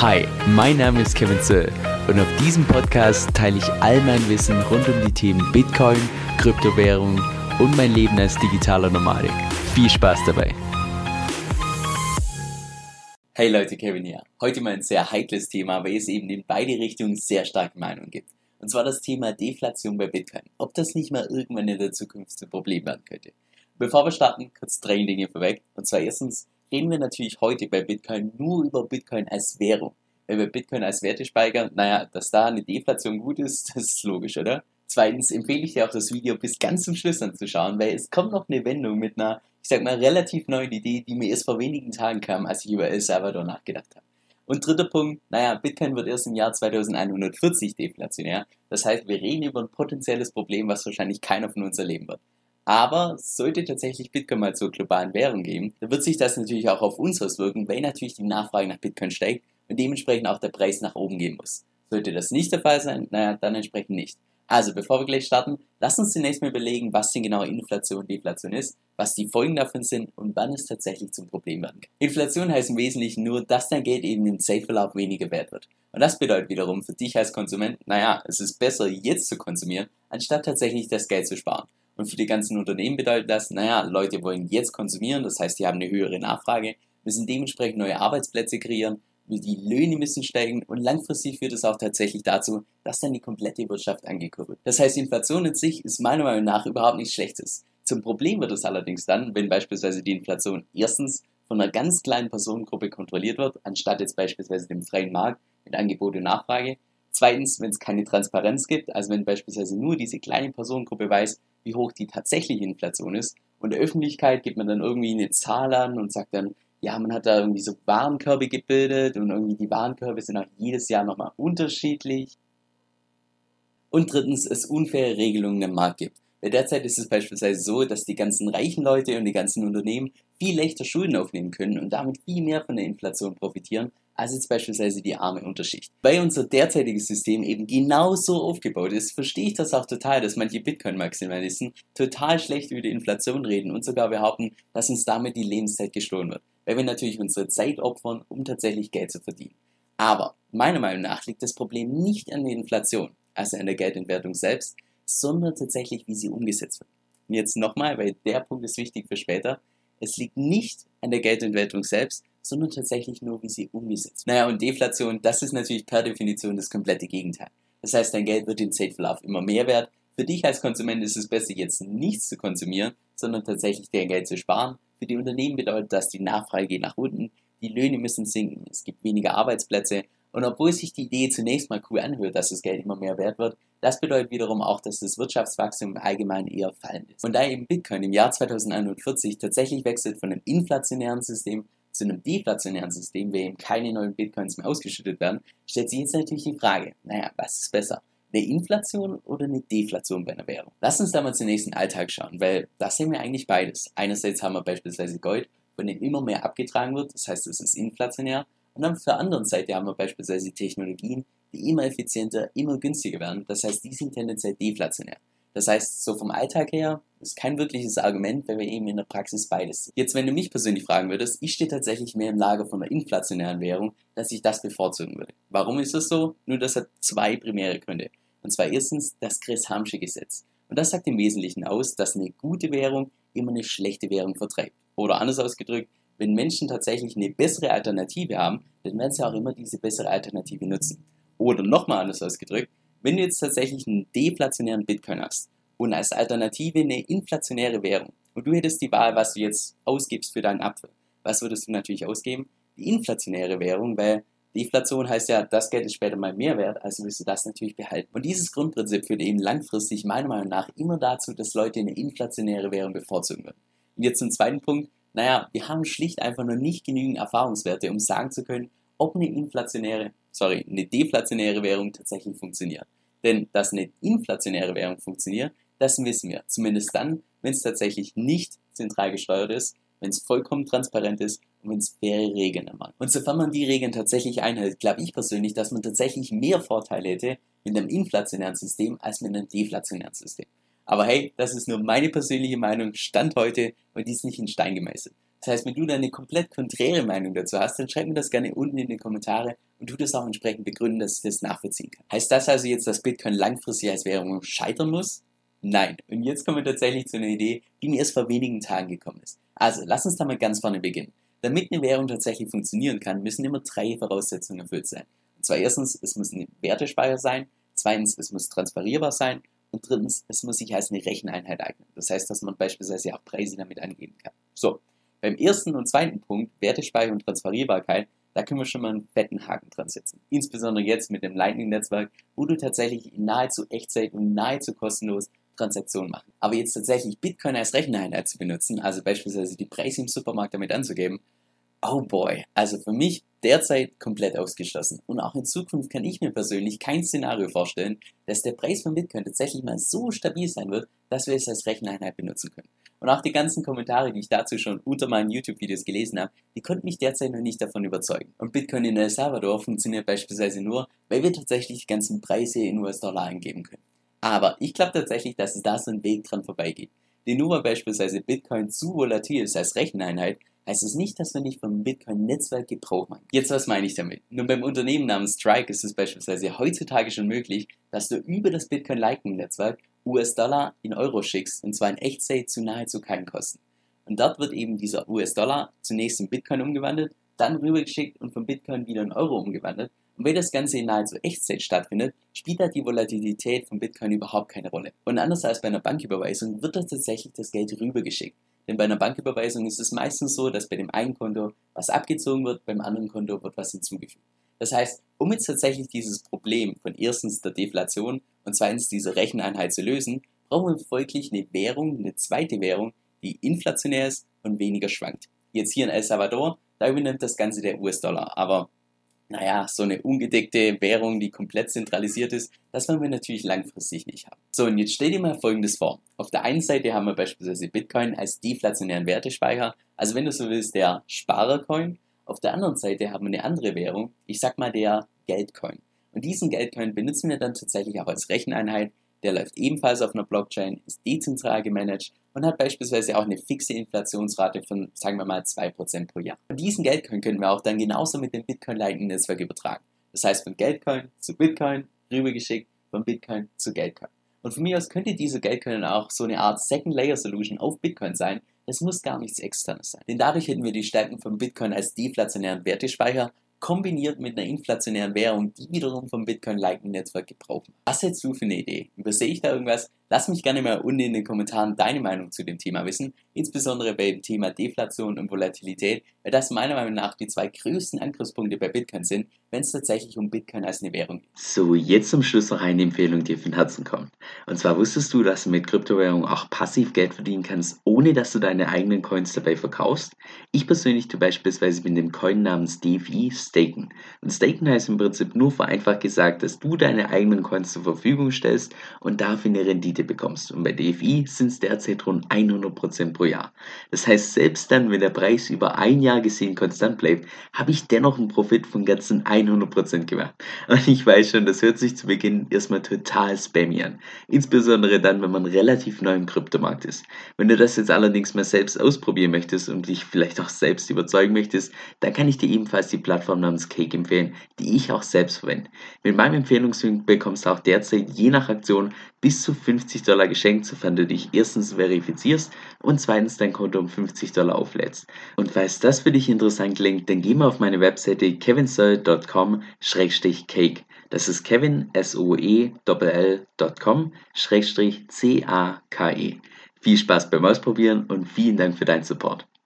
Hi, mein Name ist Kevin Zöll und auf diesem Podcast teile ich all mein Wissen rund um die Themen Bitcoin, Kryptowährung und mein Leben als digitaler Nomadik. Viel Spaß dabei! Hey Leute, Kevin hier. Heute mal ein sehr heikles Thema, weil es eben in beide Richtungen sehr starke Meinungen gibt. Und zwar das Thema Deflation bei Bitcoin. Ob das nicht mal irgendwann in der Zukunft zu Problem werden könnte. Bevor wir starten, kurz drei Dinge vorweg. Und zwar erstens, reden wir natürlich heute bei Bitcoin nur über Bitcoin als Währung. Wenn wir Bitcoin als Werte speichern, naja, dass da eine Deflation gut ist, das ist logisch, oder? Zweitens empfehle ich dir auch das Video bis ganz zum Schluss anzuschauen, weil es kommt noch eine Wendung mit einer, ich sag mal, relativ neuen Idee, die mir erst vor wenigen Tagen kam, als ich über El Salvador nachgedacht habe. Und dritter Punkt, naja, Bitcoin wird erst im Jahr 2140 deflationär. Das heißt, wir reden über ein potenzielles Problem, was wahrscheinlich keiner von uns erleben wird. Aber sollte tatsächlich Bitcoin mal zur globalen Währung gehen, dann wird sich das natürlich auch auf uns auswirken, weil natürlich die Nachfrage nach Bitcoin steigt und dementsprechend auch der Preis nach oben gehen muss. Sollte das nicht der Fall sein, naja, dann entsprechend nicht. Also, bevor wir gleich starten, lass uns zunächst mal überlegen, was denn genau Inflation und Deflation ist, was die Folgen davon sind und wann es tatsächlich zum Problem werden kann. Inflation heißt im Wesentlichen nur, dass dein Geld eben im Zeitverlauf weniger wert wird. Und das bedeutet wiederum für dich als Konsument, naja, es ist besser jetzt zu konsumieren, anstatt tatsächlich das Geld zu sparen. Und für die ganzen Unternehmen bedeutet das, naja, Leute wollen jetzt konsumieren, das heißt, die haben eine höhere Nachfrage, müssen dementsprechend neue Arbeitsplätze kreieren, die Löhne müssen steigen und langfristig führt es auch tatsächlich dazu, dass dann die komplette Wirtschaft angekurbelt. Das heißt, Inflation in sich ist meiner Meinung nach überhaupt nichts Schlechtes. Zum Problem wird es allerdings dann, wenn beispielsweise die Inflation erstens von einer ganz kleinen Personengruppe kontrolliert wird, anstatt jetzt beispielsweise dem freien Markt mit Angebot und Nachfrage. Zweitens, wenn es keine Transparenz gibt, also wenn beispielsweise nur diese kleine Personengruppe weiß, wie hoch die tatsächliche Inflation ist. Und der Öffentlichkeit gibt man dann irgendwie eine Zahl an und sagt dann, ja, man hat da irgendwie so Warenkörbe gebildet und irgendwie die Warenkörbe sind auch jedes Jahr nochmal unterschiedlich. Und drittens, es unfaire Regelungen im Markt gibt. Weil derzeit ist es beispielsweise so, dass die ganzen reichen Leute und die ganzen Unternehmen viel leichter Schulden aufnehmen können und damit viel mehr von der Inflation profitieren, als jetzt beispielsweise die arme Unterschicht. Weil unser derzeitiges System eben genauso aufgebaut ist, verstehe ich das auch total, dass manche Bitcoin-Maximalisten total schlecht über die Inflation reden und sogar behaupten, dass uns damit die Lebenszeit gestohlen wird. Weil wir natürlich unsere Zeit opfern, um tatsächlich Geld zu verdienen. Aber meiner Meinung nach liegt das Problem nicht an der Inflation, also an der Geldentwertung selbst, sondern tatsächlich, wie sie umgesetzt wird. Und jetzt nochmal, weil der Punkt ist wichtig für später. Es liegt nicht an der Geldentwertung selbst, sondern tatsächlich nur, wie sie umgesetzt wird. Naja, und Deflation, das ist natürlich per Definition das komplette Gegenteil. Das heißt, dein Geld wird im Zeitverlauf immer mehr wert. Für dich als Konsument ist es besser, jetzt nichts zu konsumieren, sondern tatsächlich dein Geld zu sparen. Für die Unternehmen bedeutet das, die Nachfrage geht nach unten, die Löhne müssen sinken, es gibt weniger Arbeitsplätze. Und obwohl sich die Idee zunächst mal cool anhört, dass das Geld immer mehr wert wird, das bedeutet wiederum auch, dass das Wirtschaftswachstum im Allgemeinen eher fallend ist. Und da eben Bitcoin im Jahr 2041 tatsächlich wechselt von einem inflationären System zu einem deflationären System, wo eben keine neuen Bitcoins mehr ausgeschüttet werden, stellt sich jetzt natürlich die Frage, naja, was ist besser? Eine Inflation oder eine Deflation bei einer Währung? Lass uns da mal zunächst in den Alltag schauen, weil das sehen wir eigentlich beides. Einerseits haben wir beispielsweise Gold, von dem immer mehr abgetragen wird, das heißt, es ist inflationär. Und auf der anderen Seite haben wir beispielsweise Technologien, die immer effizienter, immer günstiger werden. Das heißt, die sind tendenziell deflationär. Das heißt, so vom Alltag her ist kein wirkliches Argument, weil wir eben in der Praxis beides sind. Jetzt, wenn du mich persönlich fragen würdest, ich stehe tatsächlich mehr im Lager von einer inflationären Währung, dass ich das bevorzugen würde. Warum ist das so? Nur das hat zwei primäre Gründe. Und zwar erstens das Chris-Hamsche Gesetz. Und das sagt im Wesentlichen aus, dass eine gute Währung immer eine schlechte Währung vertreibt. Oder anders ausgedrückt, wenn Menschen tatsächlich eine bessere Alternative haben, dann werden sie auch immer diese bessere Alternative nutzen. Oder nochmal anders ausgedrückt, wenn du jetzt tatsächlich einen deflationären Bitcoin hast und als Alternative eine inflationäre Währung und du hättest die Wahl, was du jetzt ausgibst für deinen Apfel, was würdest du natürlich ausgeben? Die inflationäre Währung, weil Deflation heißt ja, das Geld ist später mal mehr wert, also wirst du das natürlich behalten. Und dieses Grundprinzip führt eben langfristig meiner Meinung nach immer dazu, dass Leute eine inflationäre Währung bevorzugen würden. Und jetzt zum zweiten Punkt, naja, wir haben schlicht einfach noch nicht genügend Erfahrungswerte, um sagen zu können, ob eine inflationäre, sorry, eine deflationäre Währung tatsächlich funktioniert. Denn dass eine inflationäre Währung funktioniert, das wissen wir. Zumindest dann, wenn es tatsächlich nicht zentral gesteuert ist, wenn es vollkommen transparent ist und wenn es faire Regeln hat. Und sofern man die Regeln tatsächlich einhält, glaube ich persönlich, dass man tatsächlich mehr Vorteile hätte mit einem inflationären System als mit einem deflationären System. Aber hey, das ist nur meine persönliche Meinung, Stand heute und die ist nicht in Stein gemeißelt. Das heißt, wenn du da eine komplett konträre Meinung dazu hast, dann schreib mir das gerne unten in die Kommentare und tu das auch entsprechend begründen, dass ich das nachvollziehen kann. Heißt das also jetzt, dass Bitcoin langfristig als Währung scheitern muss? Nein. Und jetzt kommen wir tatsächlich zu einer Idee, die mir erst vor wenigen Tagen gekommen ist. Also, lass uns da mal ganz vorne beginnen. Damit eine Währung tatsächlich funktionieren kann, müssen immer drei Voraussetzungen erfüllt sein. Und zwar erstens, es muss ein Wertespeicher sein, zweitens, es muss transferierbar sein und drittens, es muss sich als eine Recheneinheit eignen. Das heißt, dass man beispielsweise auch Preise damit angeben kann. So, beim ersten und zweiten Punkt, Wertespeicher und Transferierbarkeit, da können wir schon mal einen fetten Haken dran setzen. Insbesondere jetzt mit dem Lightning-Netzwerk, wo du tatsächlich nahezu Echtzeit und nahezu kostenlos Transaktionen machen. Aber jetzt tatsächlich Bitcoin als Recheneinheit zu benutzen, also beispielsweise die Preise im Supermarkt damit anzugeben, oh boy, also für mich derzeit komplett ausgeschlossen. Und auch in Zukunft kann ich mir persönlich kein Szenario vorstellen, dass der Preis von Bitcoin tatsächlich mal so stabil sein wird, dass wir es als Recheneinheit benutzen können. Und auch die ganzen Kommentare, die ich dazu schon unter meinen YouTube-Videos gelesen habe, die konnten mich derzeit noch nicht davon überzeugen. Und Bitcoin in El Salvador funktioniert beispielsweise nur, weil wir tatsächlich die ganzen Preise in US-Dollar eingeben können. Aber ich glaube tatsächlich, dass es da so ein Weg dran vorbeigeht. Denn nur weil beispielsweise Bitcoin zu volatil ist als Recheneinheit, heißt es nicht, dass wir nicht vom Bitcoin-Netzwerk Gebrauch machen. Jetzt, was meine ich damit? Nun, beim Unternehmen namens Strike ist es beispielsweise heutzutage schon möglich, dass du über das Bitcoin Lightning-Netzwerk US-Dollar in Euro schickst, und zwar in Echtzeit zu nahezu keinen Kosten. Und dort wird eben dieser US-Dollar zunächst in Bitcoin umgewandelt, dann rübergeschickt und von Bitcoin wieder in Euro umgewandelt. Und wenn das Ganze in nahezu Echtzeit stattfindet, spielt da die Volatilität von Bitcoin überhaupt keine Rolle. Und anders als bei einer Banküberweisung wird da tatsächlich das Geld rübergeschickt. Denn bei einer Banküberweisung ist es meistens so, dass bei dem einen Konto was abgezogen wird, beim anderen Konto wird was hinzugefügt. Das heißt, um jetzt tatsächlich dieses Problem von erstens der Deflation und zweitens dieser Recheneinheit zu lösen, brauchen wir folglich eine Währung, eine zweite Währung, die inflationär ist und weniger schwankt. Jetzt hier in El Salvador, da übernimmt das Ganze der US-Dollar. Aber naja, so eine ungedeckte Währung, die komplett zentralisiert ist, das wollen wir natürlich langfristig nicht haben. So, und jetzt stell dir mal Folgendes vor. Auf der einen Seite haben wir beispielsweise Bitcoin als deflationären Wertespeicher, also wenn du so willst, der Sparercoin. Auf der anderen Seite haben wir eine andere Währung, ich sag mal der Geldcoin. Und diesen Geldcoin benutzen wir dann tatsächlich auch als Recheneinheit. Der läuft ebenfalls auf einer Blockchain, ist dezentral gemanagt und hat beispielsweise auch eine fixe Inflationsrate von, sagen wir mal, 2% pro Jahr. Und diesen Geldcoin können wir auch dann genauso mit dem Bitcoin Lightning Netzwerk übertragen. Das heißt von Geldcoin zu Bitcoin rübergeschickt, von Bitcoin zu Geldcoin. Und von mir aus könnte diese Geldcoin auch so eine Art Second Layer Solution auf Bitcoin sein. Es muss gar nichts externes sein. Denn dadurch hätten wir die Stärken von Bitcoin als deflationären Wertespeicher kombiniert mit einer inflationären Währung, die wiederum vom Bitcoin Lightning Netzwerk gebraucht wird. Was hältst du für eine Idee? Übersehe ich da irgendwas? Lass mich gerne mal unten in den Kommentaren deine Meinung zu dem Thema wissen, insbesondere beim Thema Deflation und Volatilität, weil das meiner Meinung nach die zwei größten Angriffspunkte bei Bitcoin sind, wenn es tatsächlich um Bitcoin als eine Währung geht. So, jetzt zum Schluss noch eine Empfehlung, die von Herzen kommt. Und zwar wusstest du, dass du mit Kryptowährungen auch passiv Geld verdienen kannst, ohne dass du deine eigenen Coins dabei verkaufst? Ich persönlich tue beispielsweise mit dem Coin namens DFI staken. Und staken heißt im Prinzip nur vereinfacht gesagt, dass du deine eigenen Coins zur Verfügung stellst und dafür eine Rendite Rendite bekommst. Und bei DFI sind es derzeit rund 100% pro Jahr. Das heißt, selbst dann, wenn der Preis über ein Jahr gesehen konstant bleibt, habe ich dennoch einen Profit von ganzen 100% gemacht. Und ich weiß schon, das hört sich zu Beginn erstmal total spammy an. Insbesondere dann, wenn man relativ neu im Kryptomarkt ist. Wenn du das jetzt allerdings mal selbst ausprobieren möchtest und dich vielleicht auch selbst überzeugen möchtest, dann kann ich dir ebenfalls die Plattform namens Cake empfehlen, die ich auch selbst verwende. Mit meinem Empfehlungslink bekommst du auch derzeit je nach Aktion bis zu 50 Dollar geschenkt, sofern du dich erstens verifizierst und zweitens dein Konto um 50 Dollar auflädst. Und falls das für dich interessant klingt, dann geh mal auf meine Webseite kevinsoe.com-cake. Das ist kevin, S-O-E-L-L.com, C-A-K-E. Viel Spaß beim Ausprobieren und vielen Dank für deinen Support.